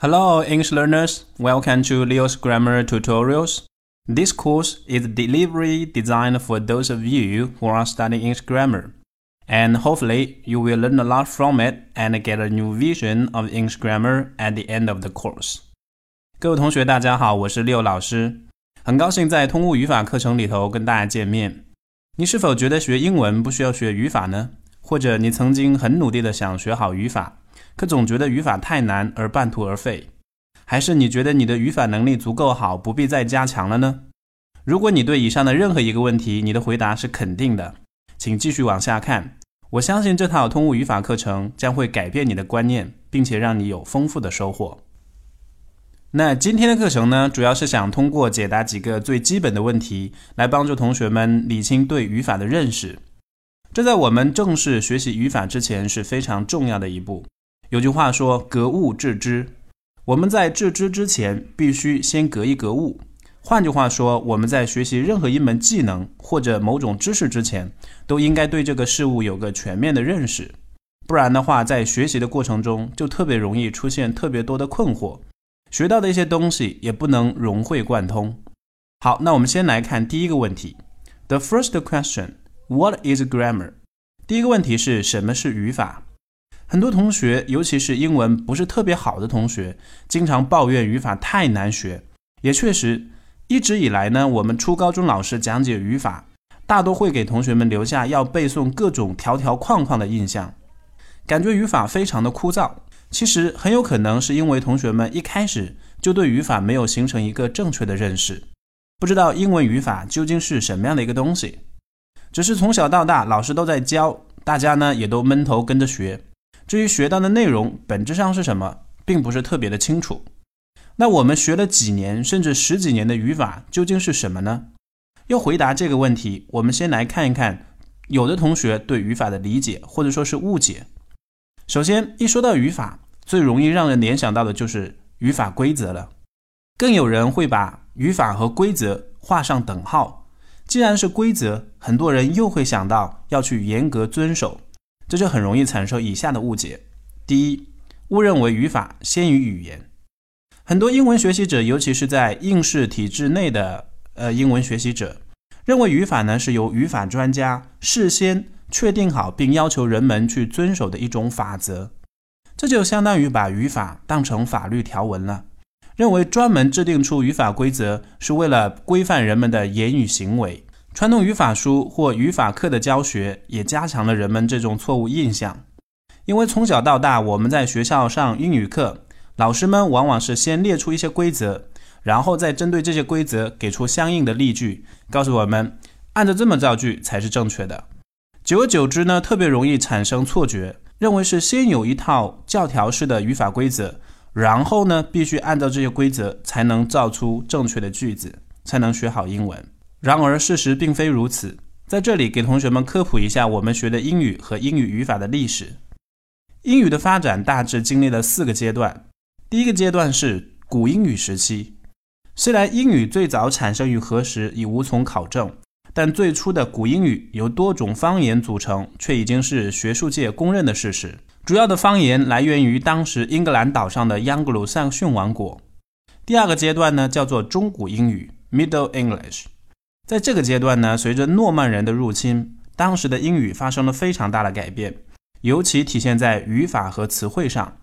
Hello, English learners. Welcome to Leo's Grammar Tutorials. This course is deliberately designed for those of you who are studying English grammar. And hopefully, you will learn a lot from it and get a new vision of English grammar at the end of the course. 各位同学，大家好，我是六老师，很高兴在通过语法课程里头跟大家见面。你是否觉得学英文不需要学语法呢？或者你曾经很努力的想学好语法？ 可总觉得语法太难而半途而废，还是你觉得你的语法能力足够好，不必再加强了呢？如果你对以上的任何一个问题，你的回答是肯定的，请继续往下看。我相信这套通物语法课程将会改变你的观念，并且让你有丰富的收获。那今天的课程呢，主要是想通过解答几个最基本的问题，来帮助同学们理清对语法的认识。这在我们正式学习语法之前是非常重要的一步。有句话说“格物致知”，我们在致知之前，必须先格一格物。换句话说，我们在学习任何一门技能或者某种知识之前，都应该对这个事物有个全面的认识。不然的话，在学习的过程中，就特别容易出现特别多的困惑，学到的一些东西也不能融会贯通。好，那我们先来看第一个问题。The first question: What is grammar？第一个问题是什么是语法？很多同学，尤其是英文不是特别好的同学，经常抱怨语法太难学。也确实，一直以来呢，我们初高中老师讲解语法，大多会给同学们留下要背诵各种条条框框的印象，感觉语法非常的枯燥。其实很有可能是因为同学们一开始就对语法没有形成一个正确的认识，不知道英文语法究竟是什么样的一个东西。只是从小到大，老师都在教，大家呢也都闷头跟着学。至于学到的内容本质上是什么，并不是特别的清楚。那我们学了几年甚至十几年的语法究竟是什么呢？要回答这个问题，我们先来看一看有的同学对语法的理解或者说是误解。首先，一说到语法，最容易让人联想到的就是语法规则了。更有人会把语法和规则画上等号。既然是规则，很多人又会想到要去严格遵守。这就很容易产生以下的误解：第一，误认为语法先于语言。很多英文学习者，尤其是在应试体制内的呃英文学习者，认为语法呢是由语法专家事先确定好并要求人们去遵守的一种法则。这就相当于把语法当成法律条文了，认为专门制定出语法规则是为了规范人们的言语行为。传统语法书或语法课的教学也加强了人们这种错误印象，因为从小到大，我们在学校上英语课，老师们往往是先列出一些规则，然后再针对这些规则给出相应的例句，告诉我们按照这么造句才是正确的。久而久之呢，特别容易产生错觉，认为是先有一套教条式的语法规则，然后呢必须按照这些规则才能造出正确的句子，才能学好英文。然而，事实并非如此。在这里，给同学们科普一下我们学的英语和英语语法的历史。英语的发展大致经历了四个阶段。第一个阶段是古英语时期。虽然英语最早产生于何时已无从考证，但最初的古英语由多种方言组成，却已经是学术界公认的事实。主要的方言来源于当时英格兰岛上的央格鲁萨逊王国。第二个阶段呢，叫做中古英语 （Middle English）。在这个阶段呢，随着诺曼人的入侵，当时的英语发生了非常大的改变，尤其体现在语法和词汇上。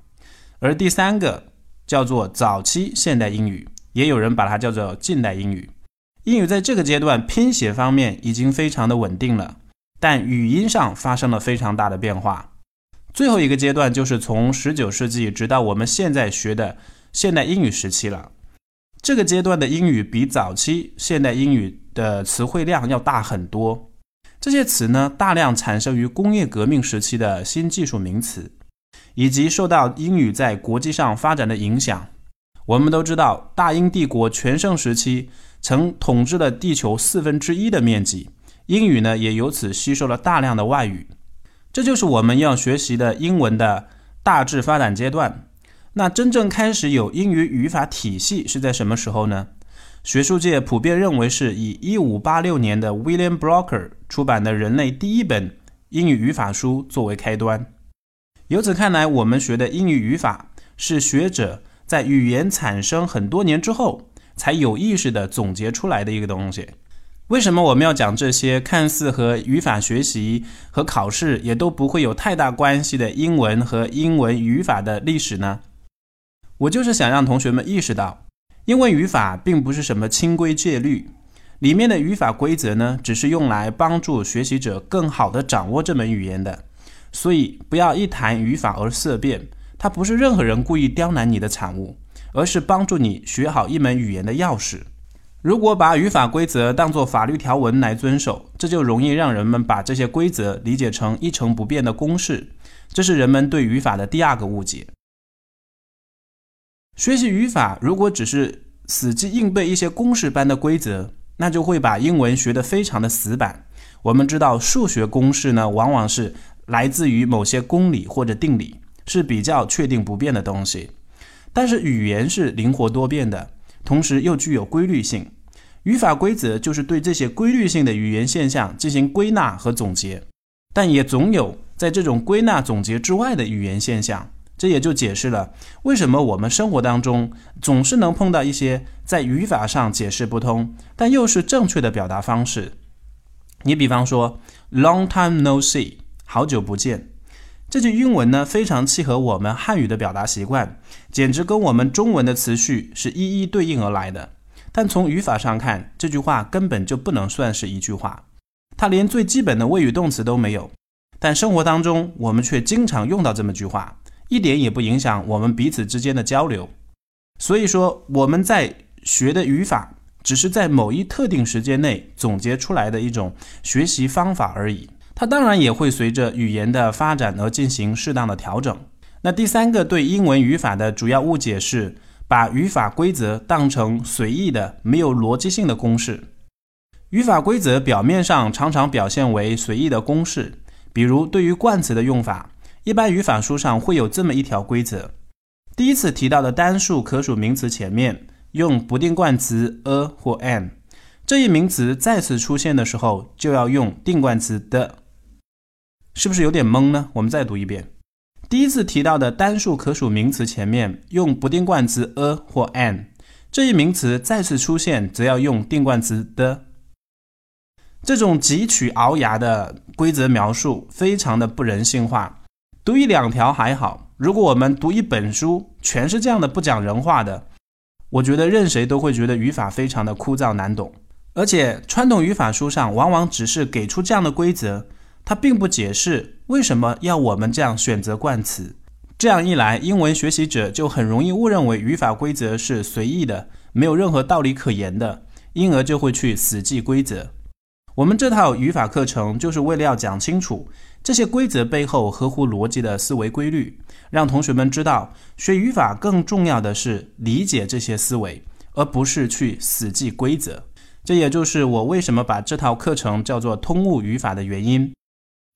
而第三个叫做早期现代英语，也有人把它叫做近代英语。英语在这个阶段拼写方面已经非常的稳定了，但语音上发生了非常大的变化。最后一个阶段就是从19世纪直到我们现在学的现代英语时期了。这个阶段的英语比早期现代英语的词汇量要大很多。这些词呢，大量产生于工业革命时期的新技术名词，以及受到英语在国际上发展的影响。我们都知道，大英帝国全盛时期曾统治了地球四分之一的面积，英语呢也由此吸收了大量的外语。这就是我们要学习的英文的大致发展阶段。那真正开始有英语语法体系是在什么时候呢？学术界普遍认为是以1586年的 William Brocker 出版的人类第一本英语语法书作为开端。由此看来，我们学的英语语法是学者在语言产生很多年之后才有意识的总结出来的一个东西。为什么我们要讲这些看似和语法学习和考试也都不会有太大关系的英文和英文语法的历史呢？我就是想让同学们意识到，英文语法并不是什么清规戒律，里面的语法规则呢，只是用来帮助学习者更好的掌握这门语言的。所以不要一谈语法而色变，它不是任何人故意刁难你的产物，而是帮助你学好一门语言的钥匙。如果把语法规则当作法律条文来遵守，这就容易让人们把这些规则理解成一成不变的公式。这是人们对语法的第二个误解。学习语法如果只是死记硬背一些公式般的规则，那就会把英文学得非常的死板。我们知道，数学公式呢，往往是来自于某些公理或者定理，是比较确定不变的东西。但是语言是灵活多变的。同时又具有规律性，语法规则就是对这些规律性的语言现象进行归纳和总结，但也总有在这种归纳总结之外的语言现象，这也就解释了为什么我们生活当中总是能碰到一些在语法上解释不通，但又是正确的表达方式。你比方说 “long time no see”，好久不见。这句英文呢，非常契合我们汉语的表达习惯，简直跟我们中文的词序是一一对应而来的。但从语法上看，这句话根本就不能算是一句话，它连最基本的谓语动词都没有。但生活当中，我们却经常用到这么句话，一点也不影响我们彼此之间的交流。所以说，我们在学的语法，只是在某一特定时间内总结出来的一种学习方法而已。它当然也会随着语言的发展而进行适当的调整。那第三个对英文语法的主要误解是，把语法规则当成随意的、没有逻辑性的公式。语法规则表面上常常表现为随意的公式，比如对于冠词的用法，一般语法书上会有这么一条规则：第一次提到的单数可数名词前面用不定冠词 a 或 an，这一名词再次出现的时候就要用定冠词的。是不是有点懵呢？我们再读一遍。第一次提到的单数可数名词前面用不定冠词 a 或 an，这一名词再次出现则要用定冠词的。这种汲取鳌牙的规则描述非常的不人性化。读一两条还好，如果我们读一本书全是这样的不讲人话的，我觉得任谁都会觉得语法非常的枯燥难懂。而且传统语法书上往往只是给出这样的规则。它并不解释为什么要我们这样选择冠词，这样一来，英文学习者就很容易误认为语法规则是随意的，没有任何道理可言的，因而就会去死记规则。我们这套语法课程就是为了要讲清楚这些规则背后合乎逻辑的思维规律，让同学们知道学语法更重要的是理解这些思维，而不是去死记规则。这也就是我为什么把这套课程叫做通悟语法的原因。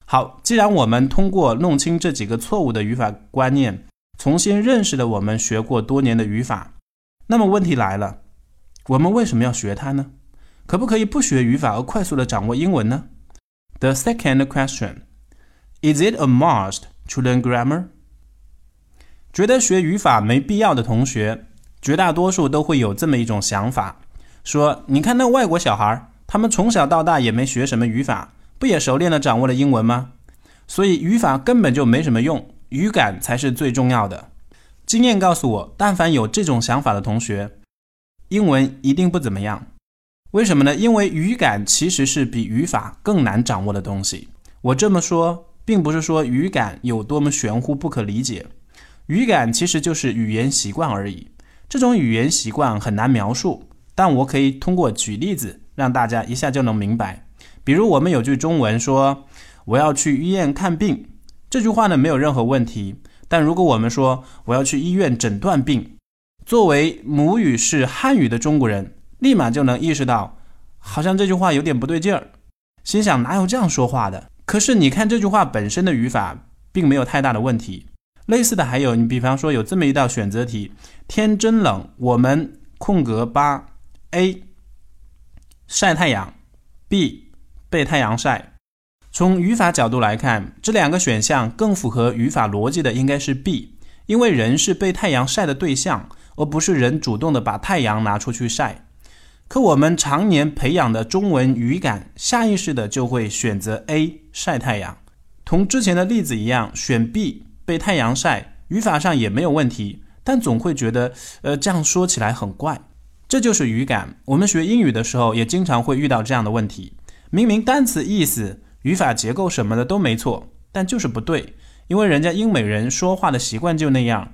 好，既然我们通过弄清这几个错误的语法观念，重新认识了我们学过多年的语法，那么问题来了，我们为什么要学它呢？可不可以不学语法而快速的掌握英文呢？The second question is it a must to learn grammar？觉得学语法没必要的同学，绝大多数都会有这么一种想法，说你看那外国小孩，他们从小到大也没学什么语法。不也熟练的掌握了英文吗？所以语法根本就没什么用，语感才是最重要的。经验告诉我，但凡有这种想法的同学，英文一定不怎么样。为什么呢？因为语感其实是比语法更难掌握的东西。我这么说，并不是说语感有多么玄乎不可理解，语感其实就是语言习惯而已。这种语言习惯很难描述，但我可以通过举例子，让大家一下就能明白。比如我们有句中文说“我要去医院看病”，这句话呢没有任何问题。但如果我们说“我要去医院诊断病”，作为母语是汉语的中国人，立马就能意识到，好像这句话有点不对劲儿，心想哪有这样说话的？可是你看这句话本身的语法并没有太大的问题。类似的还有，你比方说有这么一道选择题：天真冷，我们空格八 A 晒太阳，B。被太阳晒。从语法角度来看，这两个选项更符合语法逻辑的应该是 B，因为人是被太阳晒的对象，而不是人主动的把太阳拿出去晒。可我们常年培养的中文语感，下意识的就会选择 A 晒太阳。同之前的例子一样，选 B 被太阳晒，语法上也没有问题，但总会觉得，呃，这样说起来很怪。这就是语感。我们学英语的时候，也经常会遇到这样的问题：明明单词意思、语法结构什么的都没错，但就是不对，因为人家英美人说话的习惯就那样。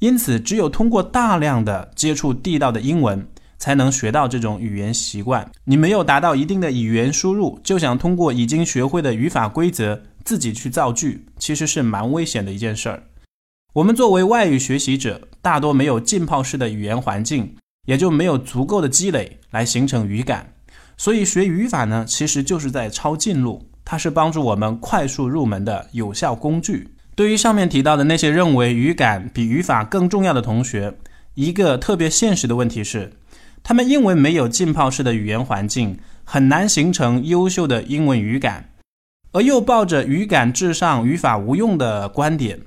因此，只有通过大量的接触地道的英文，才能学到这种语言习惯。你没有达到一定的语言输入，就想通过已经学会的语法规则自己去造句，其实是蛮危险的一件事儿。我们作为外语学习者，大多没有浸泡式的语言环境，也就没有足够的积累来形成语感。所以学语法呢，其实就是在抄近路，它是帮助我们快速入门的有效工具。对于上面提到的那些认为语感比语法更重要的同学，一个特别现实的问题是，他们因为没有浸泡式的语言环境，很难形成优秀的英文语感，而又抱着语感至上、语法无用的观点，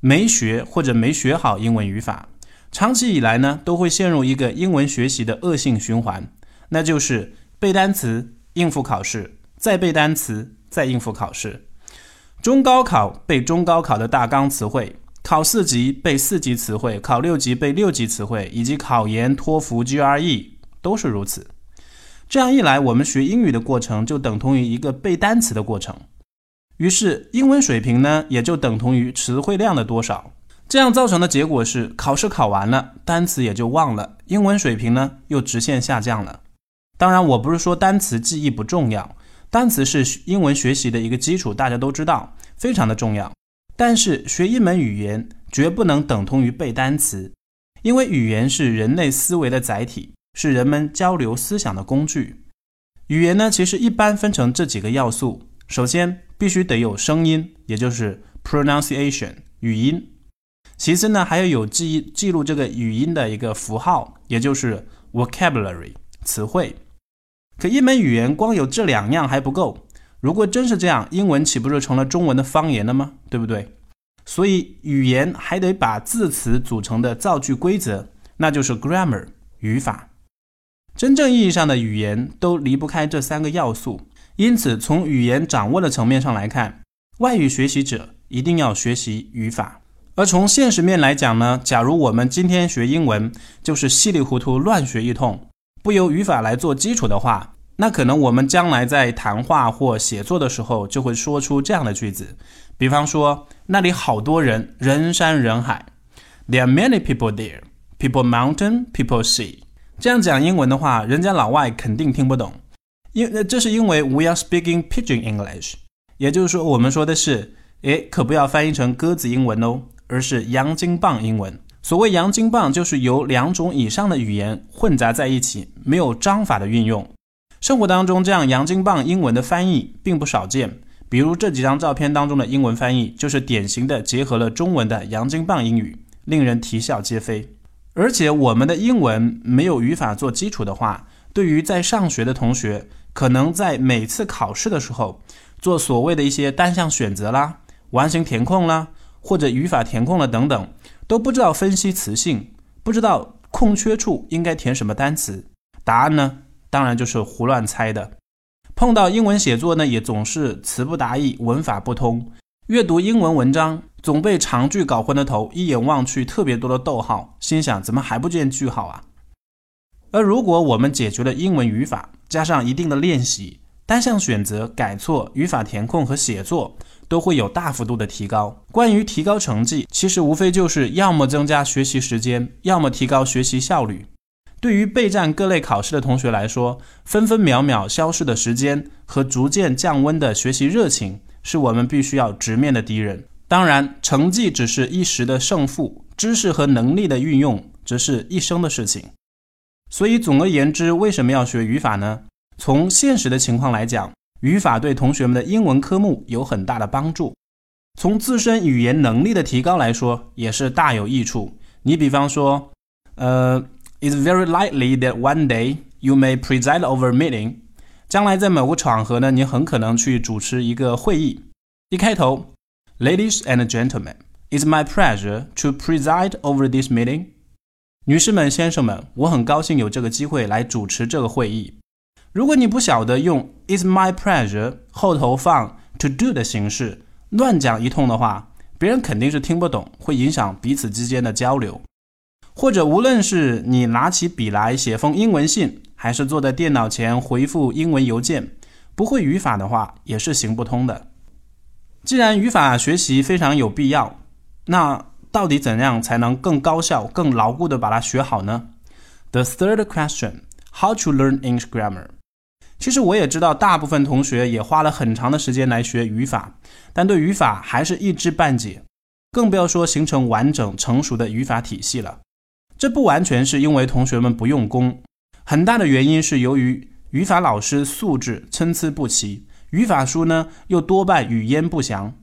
没学或者没学好英文语法，长期以来呢，都会陷入一个英文学习的恶性循环，那就是背单词、应付考试，再背单词、再应付考试。中高考背中高考的大纲词汇，考四级背四级词汇，考六级背六级词汇，以及考研、托福、GRE 都是如此。这样一来，我们学英语的过程就等同于一个背单词的过程，于是英文水平呢也就等同于词汇量的多少。这样造成的结果是，考试考完了，单词也就忘了，英文水平呢又直线下降了。当然，我不是说单词记忆不重要。单词是英文学习的一个基础，大家都知道，非常的重要。但是学一门语言绝不能等同于背单词，因为语言是人类思维的载体，是人们交流思想的工具。语言呢，其实一般分成这几个要素：首先，必须得有声音，也就是 pronunciation 语音；其次呢，还要有记记录这个语音的一个符号，也就是 vocabulary 词汇。可一门语言光有这两样还不够，如果真是这样，英文岂不是成了中文的方言了吗？对不对？所以语言还得把字词组成的造句规则，那就是 grammar 语法。真正意义上的语言都离不开这三个要素。因此，从语言掌握的层面上来看，外语学习者一定要学习语法。而从现实面来讲呢，假如我们今天学英文就是稀里糊涂乱学一通。不由语法来做基础的话，那可能我们将来在谈话或写作的时候就会说出这样的句子，比方说那里好多人，人山人海，There are many people there. People mountain, people sea. 这样讲英文的话，人家老外肯定听不懂，因这是因为 we are speaking pidgin English，也就是说我们说的是，诶，可不要翻译成鸽子英文哦，而是洋金棒英文。所谓洋金棒，就是由两种以上的语言混杂在一起，没有章法的运用。生活当中这样洋金棒英文的翻译并不少见，比如这几张照片当中的英文翻译，就是典型的结合了中文的洋金棒英语，令人啼笑皆非。而且我们的英文没有语法做基础的话，对于在上学的同学，可能在每次考试的时候做所谓的一些单项选择啦、完形填空啦，或者语法填空了等等。都不知道分析词性，不知道空缺处应该填什么单词，答案呢，当然就是胡乱猜的。碰到英文写作呢，也总是词不达意，文法不通。阅读英文文章，总被长句搞昏了头，一眼望去特别多的逗号，心想怎么还不见句号啊？而如果我们解决了英文语法，加上一定的练习，单项选择、改错、语法填空和写作。都会有大幅度的提高。关于提高成绩，其实无非就是要么增加学习时间，要么提高学习效率。对于备战各类考试的同学来说，分分秒秒消逝的时间和逐渐降温的学习热情，是我们必须要直面的敌人。当然，成绩只是一时的胜负，知识和能力的运用则是一生的事情。所以，总而言之，为什么要学语法呢？从现实的情况来讲。语法对同学们的英文科目有很大的帮助，从自身语言能力的提高来说，也是大有益处。你比方说，呃，It's very likely that one day you may preside over a meeting。将来在某个场合呢，你很可能去主持一个会议。一开头，Ladies and gentlemen，It's my pleasure to preside over this meeting。女士们、先生们，我很高兴有这个机会来主持这个会议。如果你不晓得用 "It's my pleasure" 后头放 "to do" 的形式乱讲一通的话，别人肯定是听不懂，会影响彼此之间的交流。或者，无论是你拿起笔来写封英文信，还是坐在电脑前回复英文邮件，不会语法的话也是行不通的。既然语法学习非常有必要，那到底怎样才能更高效、更牢固地把它学好呢？The third question: How to learn English grammar? 其实我也知道，大部分同学也花了很长的时间来学语法，但对语法还是一知半解，更不要说形成完整成熟的语法体系了。这不完全是因为同学们不用功，很大的原因是由于语法老师素质参差不齐，语法书呢又多半语焉不详。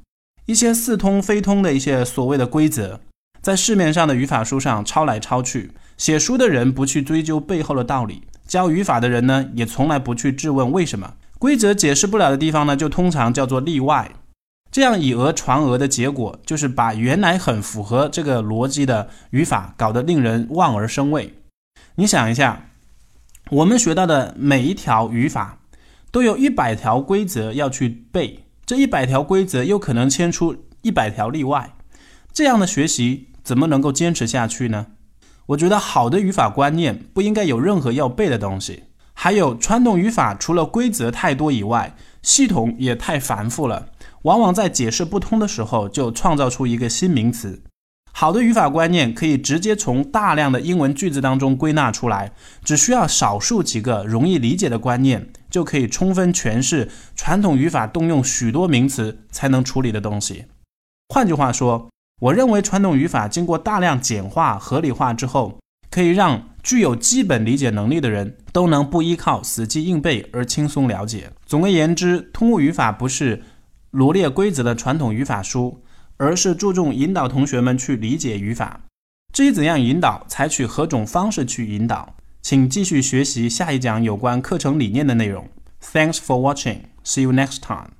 一些似通非通的一些所谓的规则，在市面上的语法书上抄来抄去，写书的人不去追究背后的道理，教语法的人呢也从来不去质问为什么。规则解释不了的地方呢，就通常叫做例外。这样以讹传讹的结果，就是把原来很符合这个逻辑的语法搞得令人望而生畏。你想一下，我们学到的每一条语法，都有一百条规则要去背。这一百条规则又可能牵出一百条例外，这样的学习怎么能够坚持下去呢？我觉得好的语法观念不应该有任何要背的东西。还有传统语法除了规则太多以外，系统也太繁复了，往往在解释不通的时候就创造出一个新名词。好的语法观念可以直接从大量的英文句子当中归纳出来，只需要少数几个容易理解的观念，就可以充分诠释传统语法动用许多名词才能处理的东西。换句话说，我认为传统语法经过大量简化、合理化之后，可以让具有基本理解能力的人都能不依靠死记硬背而轻松了解。总而言之，通用语法不是罗列规则的传统语法书。而是注重引导同学们去理解语法。至于怎样引导，采取何种方式去引导，请继续学习下一讲有关课程理念的内容。Thanks for watching. See you next time.